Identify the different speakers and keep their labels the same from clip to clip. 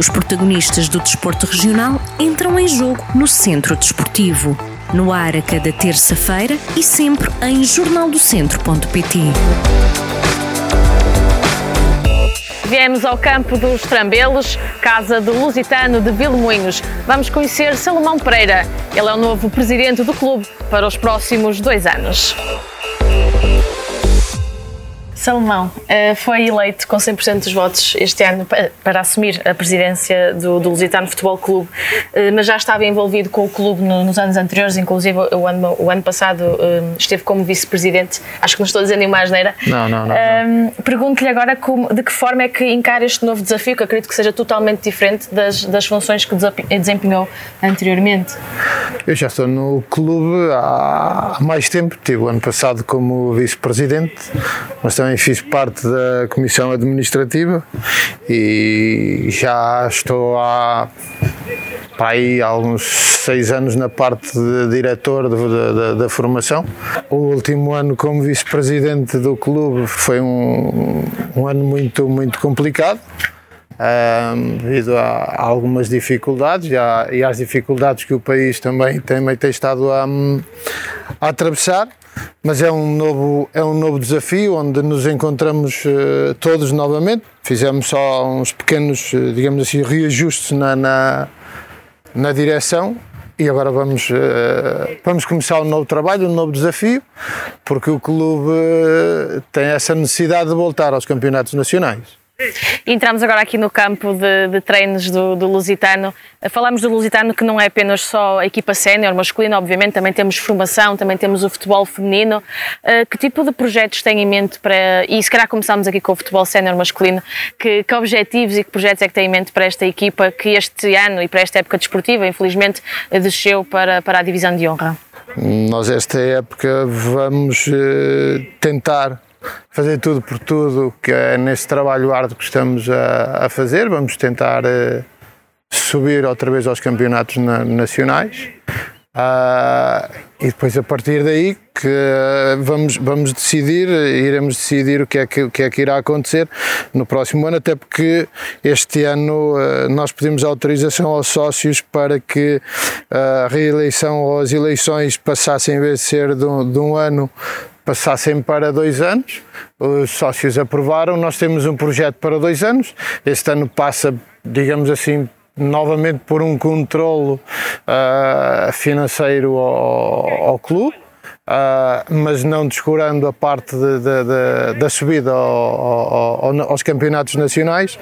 Speaker 1: Os protagonistas do desporto regional entram em jogo no Centro Desportivo. No ar a cada terça-feira e sempre em jornaldocentro.pt.
Speaker 2: Viemos ao campo dos Trambelos, casa do Lusitano de Vilmoinhos. Vamos conhecer Salomão Pereira. Ele é o novo presidente do clube para os próximos dois anos. Salomão eh, foi eleito com 100% dos votos este ano para assumir a presidência do, do Lusitano Futebol Clube, eh, mas já estava envolvido com o clube nos anos anteriores, inclusive o ano, o ano passado eh, esteve como vice-presidente. Acho que não estou dizendo nenhuma asneira.
Speaker 3: Não, não, não. não.
Speaker 2: Pergunto-lhe agora como, de que forma é que encara este novo desafio, que acredito que seja totalmente diferente das, das funções que desempenhou anteriormente.
Speaker 3: Eu já estou no clube há mais tempo, tive o ano passado como vice-presidente, mas também também fiz parte da comissão administrativa e já estou há aí há uns seis anos na parte de diretor de, da formação. O último ano como vice-presidente do clube foi um, um ano muito, muito complicado. Um, devido a, a, algumas dificuldades e, a, e às dificuldades que o país também tem, tem estado a, a atravessar mas é um novo, é um novo desafio onde nos encontramos uh, todos novamente. Fizemos só uns pequenos, uh, digamos assim, reajustes na, na, na direção e agora vamos, uh, vamos começar um novo trabalho, um novo desafio, porque o clube tem essa necessidade de voltar aos campeonatos nacionais.
Speaker 2: Entramos agora aqui no campo de, de treinos do, do, Lusitano. Falamos do Lusitano que não é apenas só a equipa sénior masculina, obviamente também temos formação, também temos o futebol feminino. Uh, que tipo de projetos tem em mente para, e se calhar começamos aqui com o futebol sénior masculino, que, que, objetivos e que projetos é que tem em mente para esta equipa que este ano e para esta época desportiva, infelizmente, desceu para, para a divisão de honra?
Speaker 3: Nós esta época vamos uh, tentar fazer tudo por tudo, que é nesse trabalho árduo que estamos a, a fazer. Vamos tentar uh, subir outra vez aos campeonatos na, nacionais. Uh, e depois a partir daí que uh, vamos, vamos decidir, iremos decidir o que, é que, o que é que irá acontecer no próximo ano, até porque este ano uh, nós pedimos autorização aos sócios para que a reeleição ou as eleições passassem, de ser de um, de um ano, passassem para dois anos. Os sócios aprovaram, nós temos um projeto para dois anos. Este ano passa, digamos assim, novamente por um controlo uh, financeiro ao, ao clube. Uh, mas não descurando a parte de, de, de, da subida ao, ao, aos campeonatos nacionais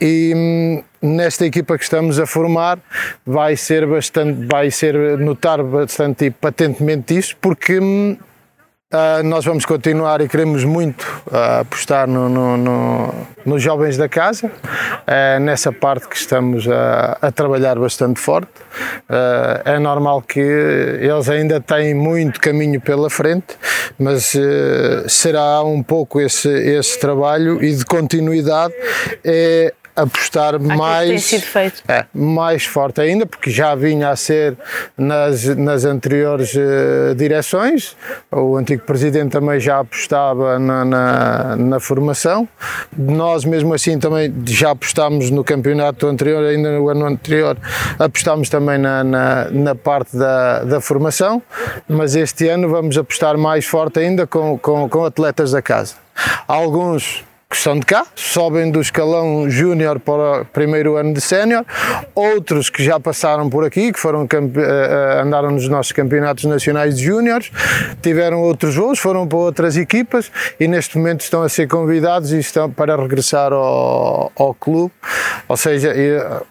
Speaker 3: e hum, nesta equipa que estamos a formar vai ser bastante vai ser notar bastante e patentemente isso porque hum, Uh, nós vamos continuar e queremos muito uh, apostar no, no, no, nos jovens da casa, uh, nessa parte que estamos a, a trabalhar bastante forte. é normal que eles ainda têm muito caminho pela frente, mas será um pouco esse, esse trabalho e de continuidade. É, apostar mais,
Speaker 2: é,
Speaker 3: mais forte ainda, porque já vinha a ser nas, nas anteriores uh, direções. O antigo presidente também já apostava na, na, na, formação. Nós, mesmo assim, também já apostámos no campeonato anterior, ainda no ano anterior, apostámos também na, na, na parte da, da formação, mas este ano vamos apostar mais forte ainda com, com, com atletas da casa. Alguns que são de cá, sobem do escalão júnior para o primeiro ano de sénior, outros que já passaram por aqui, que foram eh, eh, andaram nos nossos campeonatos nacionais de júniores, tiveram outros voos, foram para outras equipas e neste momento estão a ser convidados e estão para regressar ao, ao clube, ou seja,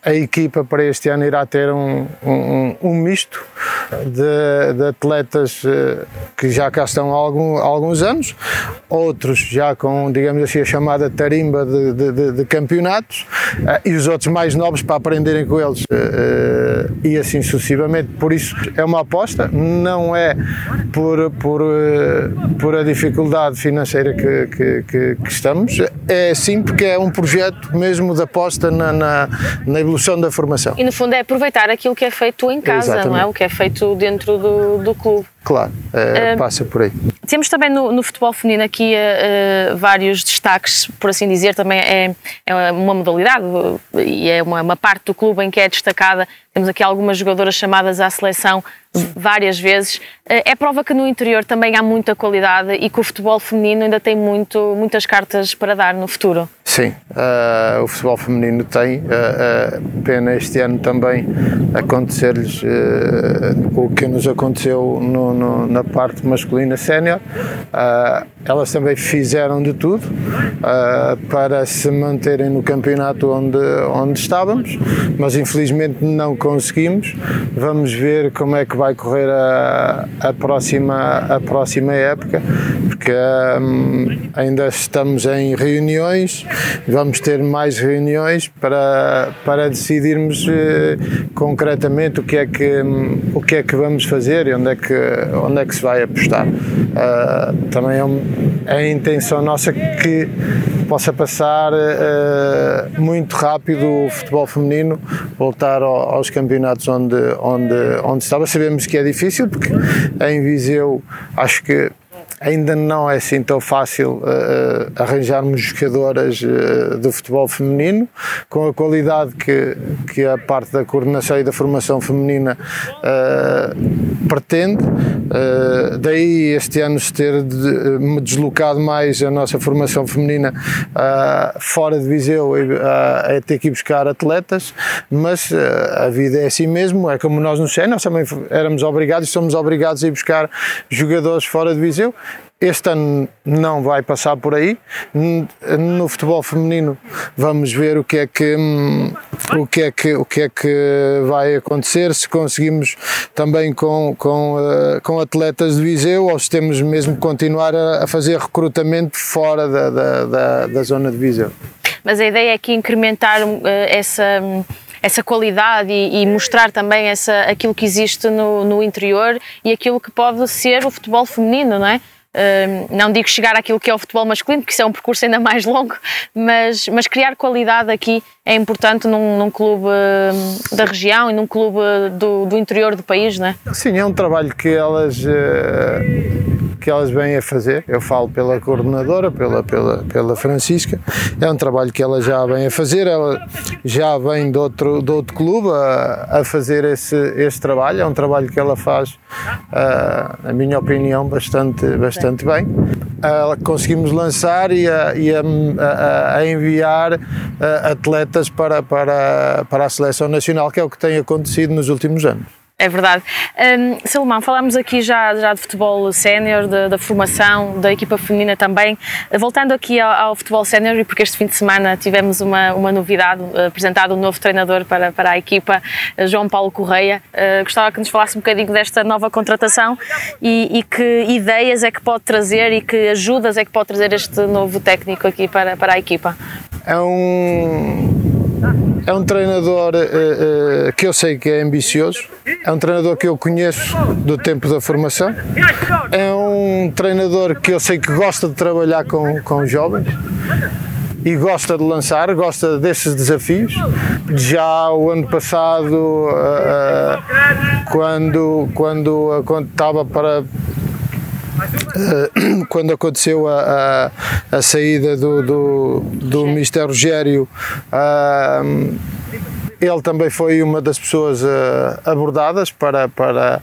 Speaker 3: a equipa para este ano irá ter um, um, um misto de, de, atletas eh, que já cá estão há, algum, há alguns anos, outros já com, digamos assim, a chamada chamada tarimba de, de, de campeonatos uh, e os outros mais novos para aprenderem com eles uh, e assim sucessivamente. Por isso é uma aposta, não é por, por, por a dificuldade financeira que, que, que, que, estamos, é sim porque é um projeto mesmo de aposta na, na, na, evolução da formação.
Speaker 2: E no fundo é aproveitar aquilo que é feito em casa, Exatamente. não é? O que é feito dentro do, do clube.
Speaker 3: Claro, é, passa por aí.
Speaker 2: Temos também no, no futebol feminino aqui uh, vários destaques, por assim dizer, também é, é uma modalidade e é uma, uma, parte do clube em que é destacada. Temos aqui algumas jogadoras chamadas à seleção várias vezes. Uh, é prova que no interior também há muita qualidade e que o futebol feminino ainda tem muito, muitas cartas para dar no futuro.
Speaker 3: Sim, uh, o futebol feminino tem. Uh, pena este ano também acontecer-lhes o que nos aconteceu no, no, na parte masculina sénior. Elas também fizeram de tudo para se manterem no campeonato onde, onde estávamos, mas infelizmente não conseguimos. Vamos ver como é que vai correr a, a próxima, a próxima época, porque um, ainda estamos em reuniões vamos ter mais reuniões para, para decidirmos eh, concretamente o que, é que, o que é que vamos fazer e onde é que, onde é que se vai apostar. Uh, também é, um, a intenção nossa que possa passar uh, muito rápido o futebol feminino, voltar ao, aos campeonatos onde, onde, onde estava. Sabemos que é difícil, porque em Viseu acho que ainda não é assim tão fácil uh, arranjarmos jogadoras uh, do futebol feminino com a qualidade que, que a parte da coordenação e da formação feminina uh, pretende. daí este ano se ter de, deslocado mais a nossa formação feminina fora de Viseu a ter que ir buscar atletas, mas a vida é assim mesmo, é como nós no Xé, nós também éramos obrigados e somos obrigados a ir buscar jogadores fora de Viseu este ano não vai passar por aí. No futebol feminino vamos ver o que é que o que é que o que é que vai acontecer se conseguimos também com com, uh, com atletas de Viseu ou se temos mesmo que continuar a, fazer recrutamento fora da, da, da, da, zona de Viseu.
Speaker 2: Mas a ideia é que incrementar uh, essa essa qualidade e, e, mostrar também essa, aquilo que existe no, no interior e aquilo que pode ser o futebol feminino, não é? Não digo chegar àquilo que é o futebol masculino, porque isso é um percurso ainda mais longo, mas, mas criar qualidade aqui é importante num, num clube da região e num clube do, do, interior do país, não é?
Speaker 3: Sim, é um trabalho que elas, eh, que elas vêm a fazer. Eu falo pela coordenadora, pela, pela, pela Francisca. É um trabalho que ela já vem a fazer. Ela já vem de outro, de outro clube a, a fazer esse, esse trabalho. É um trabalho que ela faz, uh, na minha opinião, bastante, bastante bem. Uh, conseguimos lançar e a, e a, a, a enviar uh, atletas para, para, para a seleção nacional, que é o que tem acontecido nos últimos anos.
Speaker 2: É verdade. Um, Salomão, falámos aqui já, já de futebol sénior, da formação, da equipa feminina também. Voltando aqui ao, ao futebol sénior, e porque este fim de semana tivemos uma, uma novidade, uh, apresentado um novo treinador para, para a equipa, uh, João Paulo Correia. Uh, gostava que nos falasse um bocadinho desta nova contratação e, e, que ideias é que pode trazer e que ajudas é que pode trazer este novo técnico aqui para, para a equipa.
Speaker 3: É um é um treinador uh, uh, que eu sei que é ambicioso, é um treinador que eu conheço do tempo da formação, é um treinador que eu sei que gosta de trabalhar com, com jovens e gosta de lançar, gosta desses desafios. Já o ano passado, uh, quando, quando, quando estava para quando aconteceu a, a, a saída do, do, do Mr. Rogério, uh, ele também foi uma das pessoas uh, abordadas para, para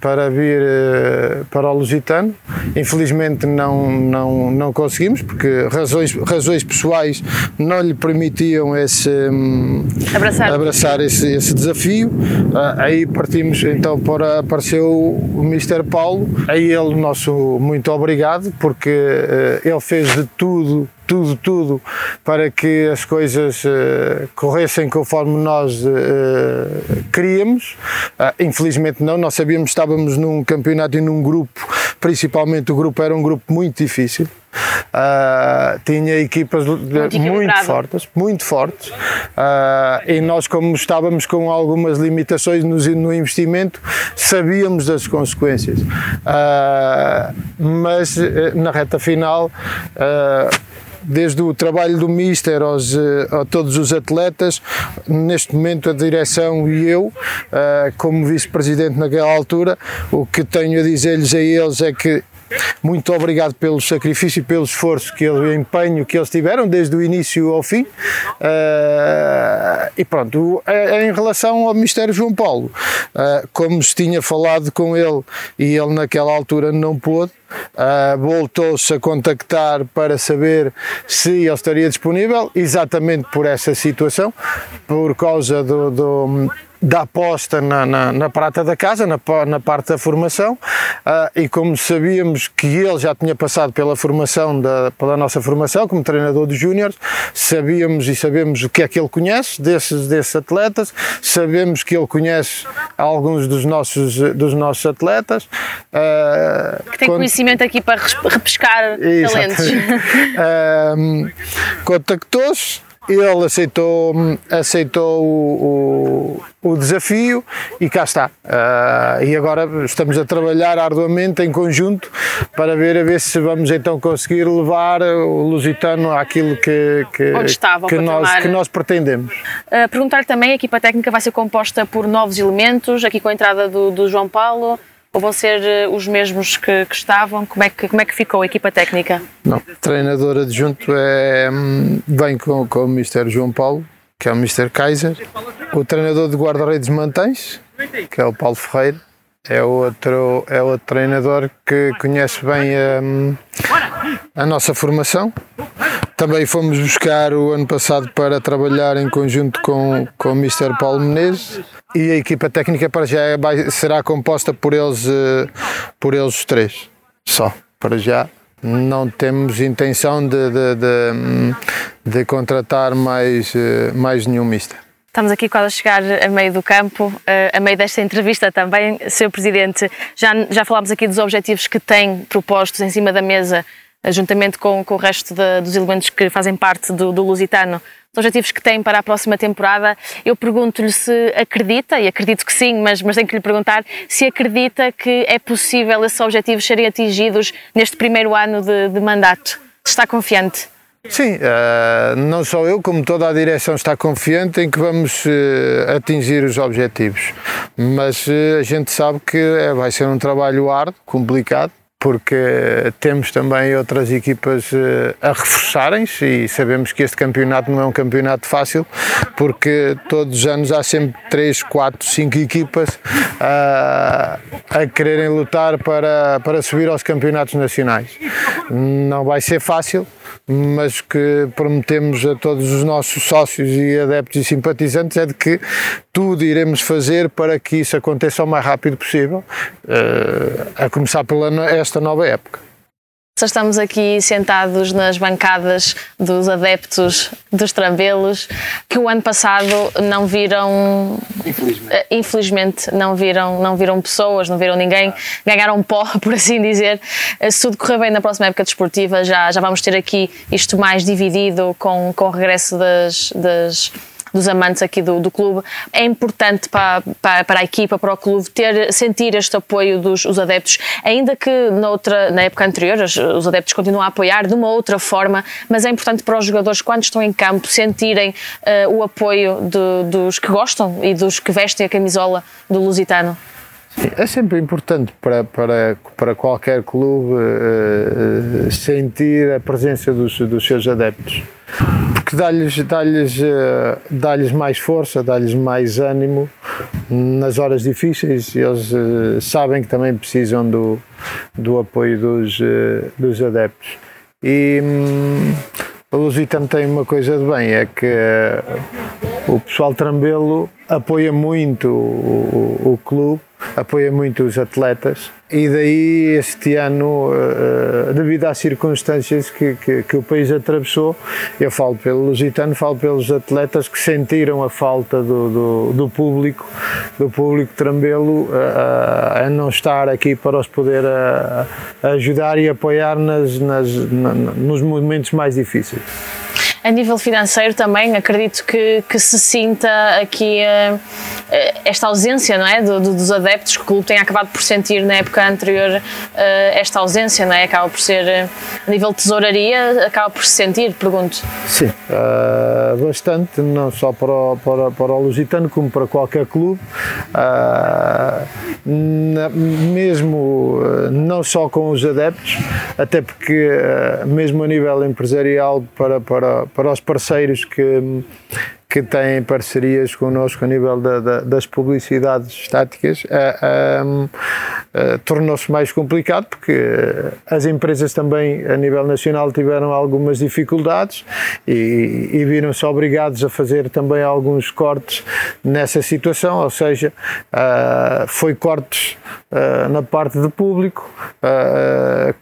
Speaker 3: para vir eh, para o Lusitano. Infelizmente não, não, não conseguimos, porque razões, razões pessoais não lhe permitiam esse, hum,
Speaker 2: abraçar,
Speaker 3: abraçar esse, esse desafio. Ah, aí partimos então para apareceu o Mr. Paulo. A ele nosso muito obrigado, porque eh, ele fez de tudo tudo, tudo para que as coisas uh, corressem conforme nós uh, queríamos. Uh, infelizmente não, nós sabíamos que estávamos num campeonato e num grupo, principalmente o grupo era um grupo muito difícil. Uh, tinha equipas muito, muito fortes, muito fortes, uh, e nós, como estávamos com algumas limitações no, no investimento, sabíamos das consequências. Uh, mas na reta final desde o trabalho do Mister aos, eh, a todos os atletas, neste momento a direção e eu, como vice-presidente naquela altura, o que tenho a dizer-lhes a eles é que muito obrigado pelo sacrifício e pelo esforço que eles, empenho que eles tiveram desde o início ao fim. Uh, e pronto, em relação ao Mistério João Paulo, uh, como se tinha falado com ele e ele naquela altura não pôde, Uh, voltou-se a contactar para saber se ele estaria disponível, exatamente por essa situação, por causa do, do da aposta na, na, na, prata da casa, na, na parte da formação, uh, e como sabíamos que ele já tinha passado pela formação, da, pela nossa formação como treinador de júniores, sabíamos e sabemos o que é que ele conhece desses, desses atletas, sabemos que ele conhece alguns dos nossos, dos nossos atletas.
Speaker 2: Uh, que tem quando... conhecimento aqui para repescar talentos.
Speaker 3: uh, contactou-se, ele aceitou, aceitou o, o, o, desafio e cá está. Uh, e agora estamos a trabalhar arduamente em conjunto para ver a ver se vamos então conseguir levar o Lusitano àquilo que, que,
Speaker 2: estava,
Speaker 3: que, nós, que nós pretendemos.
Speaker 2: Uh, Perguntar também, a equipa técnica vai ser composta por novos elementos, aqui com a entrada do, do João Paulo ou vão ser eh, os mesmos que, que, estavam? Como é que, como é que ficou a equipa técnica?
Speaker 3: Não, treinador adjunto é, hum, vem com, com o Mr. João Paulo, que é o Mr. Kaiser. O treinador de guarda-redes mantém-se, que é o Paulo Ferreira. É outro, é outro treinador que conhece bem a, hum, a nossa formação. Também fomos buscar o ano passado para trabalhar em conjunto com, com o Mr. Paulo Menezes e a equipa técnica para já é, será composta por eles, eh, por eles três, só, para já. Não temos intenção de, de, de, de contratar mais, eh, mais nenhum mister.
Speaker 2: Estamos aqui quase a chegar a meio do campo, eh, a meio desta entrevista também. Sr. Presidente, já, já falámos aqui dos objetivos que tem propostos em cima da mesa, juntamente com, com o resto de, dos elementos que fazem parte do, do Lusitano, os objetivos que tem para a próxima temporada. Eu pergunto-lhe se acredita, e acredito que sim, mas, mas tenho que lhe perguntar se acredita que é possível esses objetivos serem atingidos neste primeiro ano de, de mandato. Está confiante?
Speaker 3: Sim, uh, não só eu, como toda a direção está confiante em que vamos uh, atingir os objetivos. Mas uh, a gente sabe que vai ser um trabalho árduo, complicado, porque temos também outras equipas eh, a reforçarem-se e sabemos que este campeonato não é um campeonato fácil, porque todos os anos há sempre 3, 4, 5 equipas a, a quererem lutar para, para subir aos campeonatos nacionais. Não vai ser fácil, mas que prometemos a todos os nossos sócios e adeptos e simpatizantes é de que tudo iremos fazer para que isso aconteça o mais rápido possível, eh, a começar pela esta nova época.
Speaker 2: Só estamos aqui sentados nas bancadas dos adeptos dos Trambelos, que o ano passado não viram, infelizmente, eh, infelizmente não viram, não viram pessoas, não viram ninguém, ganharam pó, por assim dizer. Eh, se tudo correr bem na próxima época desportiva, já, já vamos ter aqui isto mais dividido com, com o regresso das, das dos amantes aqui do, do clube. É importante para, para, para, a equipa, para o clube, ter, sentir este apoio dos os adeptos, ainda que na, outra, na época anterior os, os adeptos continuam a apoiar de uma outra forma, mas é importante para os jogadores, quando estão em campo, sentirem uh, o apoio de, dos que gostam e dos que vestem a camisola do Lusitano.
Speaker 3: É sempre importante para, para, para qualquer clube uh, sentir a presença dos, dos seus adeptos porque dá-lhes dá-lhes eh, dá-lhes mais força, dá-lhes mais ânimo nas horas difíceis. Eles uh, sabem que também precisam do, do apoio dos, uh, dos adeptos. E o Lusitano tem uma coisa de bem, é que o pessoal Trambelo apoia muito o, o, o clube apoia muito os atletas e daí este ano, uh, devido às circunstâncias que, que, que, o país atravessou, eu falo pelo Lusitano, falo pelos atletas que sentiram a falta do, do, do público, do público trambelo uh, a não estar aqui para os poder uh, ajudar e apoiar nas, nas, na, nos momentos mais difíceis.
Speaker 2: A nível financeiro também, acredito que, que se sinta aqui esta ausência não é? Do, do, dos adeptos que o clube tem acabado por sentir na época anterior, esta ausência, não é? Acaba por ser, a nível de tesouraria, acaba por se sentir, pergunto.
Speaker 3: Sim, uh, bastante, não só para o, para, para o Lusitano, como para qualquer clube. Uh, na, mesmo não só com os adeptos, até porque, mesmo a nível empresarial, para, para, para os parceiros que, que têm parcerias connosco a nível da, da, das publicidades estáticas, uh, uh, tornou-se mais complicado porque as empresas também a nível nacional tiveram algumas dificuldades e, e viram-se obrigados a fazer também alguns cortes nessa situação, ou seja, foi cortes na parte do público,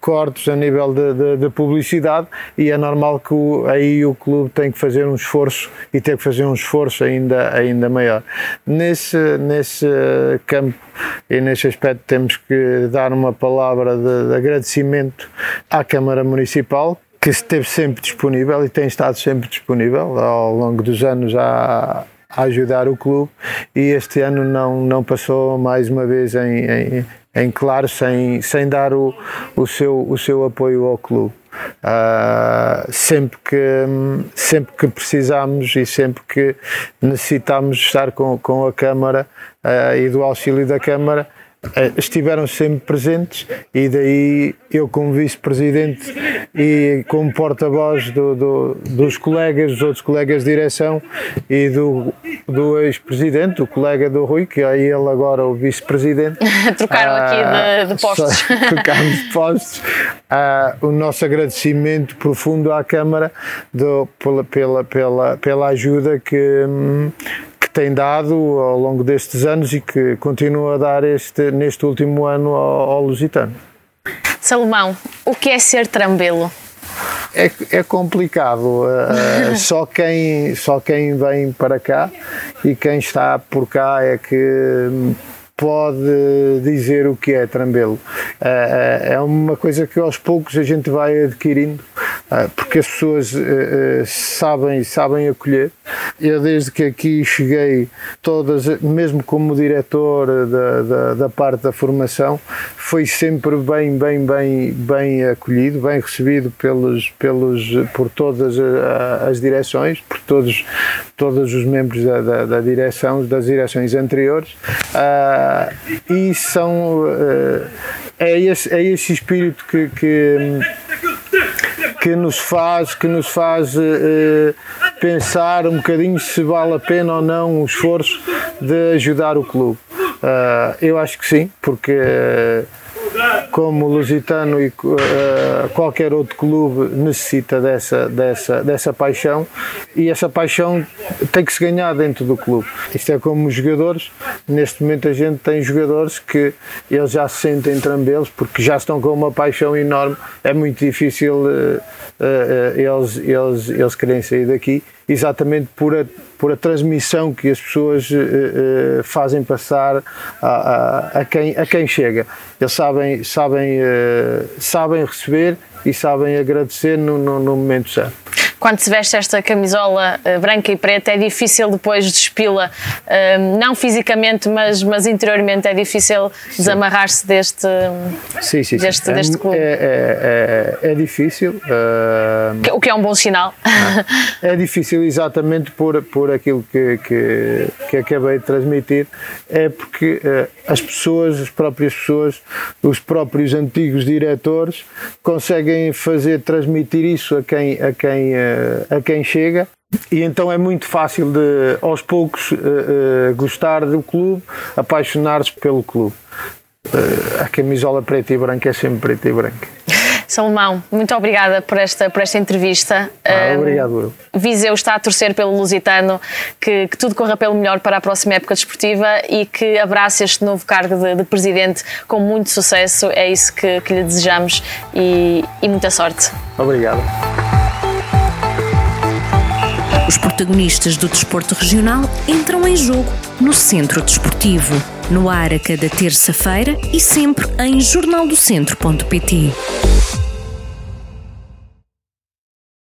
Speaker 3: cortes a nível de, de, de, publicidade e é normal que o, aí o clube tem que fazer um esforço e tem que fazer fazer um esforço ainda, ainda maior. Nesse, nesse campo e nesse aspecto temos que dar uma palavra de, de agradecimento à Câmara Municipal, que esteve sempre disponível e tem estado sempre disponível ao longo dos anos a, a ajudar o clube e este ano não, não passou mais uma vez em, em, em claro sem, sem dar o, o, seu, o seu apoio ao clube. Uh, sempre, que, sempre que precisamos e sempre que necessitamos estar com, com a Câmara uh, e do auxílio da Câmara, estiveram sempre presentes e daí eu como vice-presidente e como porta-voz do, do, dos colegas, dos outros colegas de direção e do, do ex-presidente, o colega do Rui, que é ele agora o vice-presidente.
Speaker 2: Trocaram ah, aqui de, de postos.
Speaker 3: Trocámos de postos. Ah, o nosso agradecimento profundo à Câmara do, pela, pela, pela, pela ajuda que, hum, tem dado ao longo destes anos e que continua a dar este, neste último ano ao, ao Lusitano.
Speaker 2: Salomão, o que é ser trambelo?
Speaker 3: É, é complicado, uh, só, quem, só quem vem para cá e quem está por cá é que pode dizer o que é trambelo. Uh, é uma coisa que aos poucos a gente vai adquirindo porque as pessoas eh, eh, sabem, sabem acolher. Eu, desde que aqui cheguei, todas, mesmo como diretor da, da, da parte da formação, foi sempre bem, bem, bem, bem acolhido, bem recebido pelos, pelos, por todas as direções, por todos, todos os membros da, da, da direção, das direções anteriores, uh, e são, uh, é, esse, é esse espírito que, que que nos faz, que nos faz uh, pensar um bocadinho se vale a pena ou não o esforço de ajudar o clube. Uh, eu acho que sim, porque uh, como o Lusitano e uh, qualquer outro clube necessita dessa, dessa, dessa paixão. E essa paixão tem que se ganhar dentro do clube. Isto é como os jogadores, neste momento a gente tem jogadores que eles já se sentem trambelos porque já estão com uma paixão enorme, é muito difícil uh, uh, eles, eles, eles querem sair daqui exatamente por a, por a transmissão que as pessoas uh, uh, fazem passar a, a, a, quem, a quem chega. Eles sabem, sabem, uh, sabem receber e sabem agradecer no, no, no momento certo
Speaker 2: quando se veste esta camisola uh, branca e preta, é difícil depois despila, uh, não fisicamente, mas, mas interiormente, é difícil desamarrar-se deste, sim, sim, deste, é, deste clube.
Speaker 3: É, é, é, é difícil.
Speaker 2: Uh, o que é um bom sinal.
Speaker 3: É difícil exatamente por, por aquilo que, que, que acabei de transmitir, é porque as pessoas, as próprias pessoas, os próprios antigos diretores conseguem fazer transmitir isso a quem, a quem a quem chega. E então é muito fácil de, aos poucos, uh, uh, gostar do clube, apaixonar-se pelo clube. Uh, a camisola preta e branca é sempre preta e branca.
Speaker 2: Salomão, muito obrigada por esta, por esta entrevista.
Speaker 3: Ah, obrigado.
Speaker 2: Viseu está a torcer pelo Lusitano, que, que, tudo corra pelo melhor para a próxima época desportiva e que abrace este novo cargo de, de presidente com muito sucesso. É isso que, que lhe desejamos e, e muita sorte.
Speaker 3: Obrigado.
Speaker 1: Os protagonistas do desporto regional entram em jogo no Centro Desportivo, no ar a cada terça-feira e sempre em jornaldocentro.pt.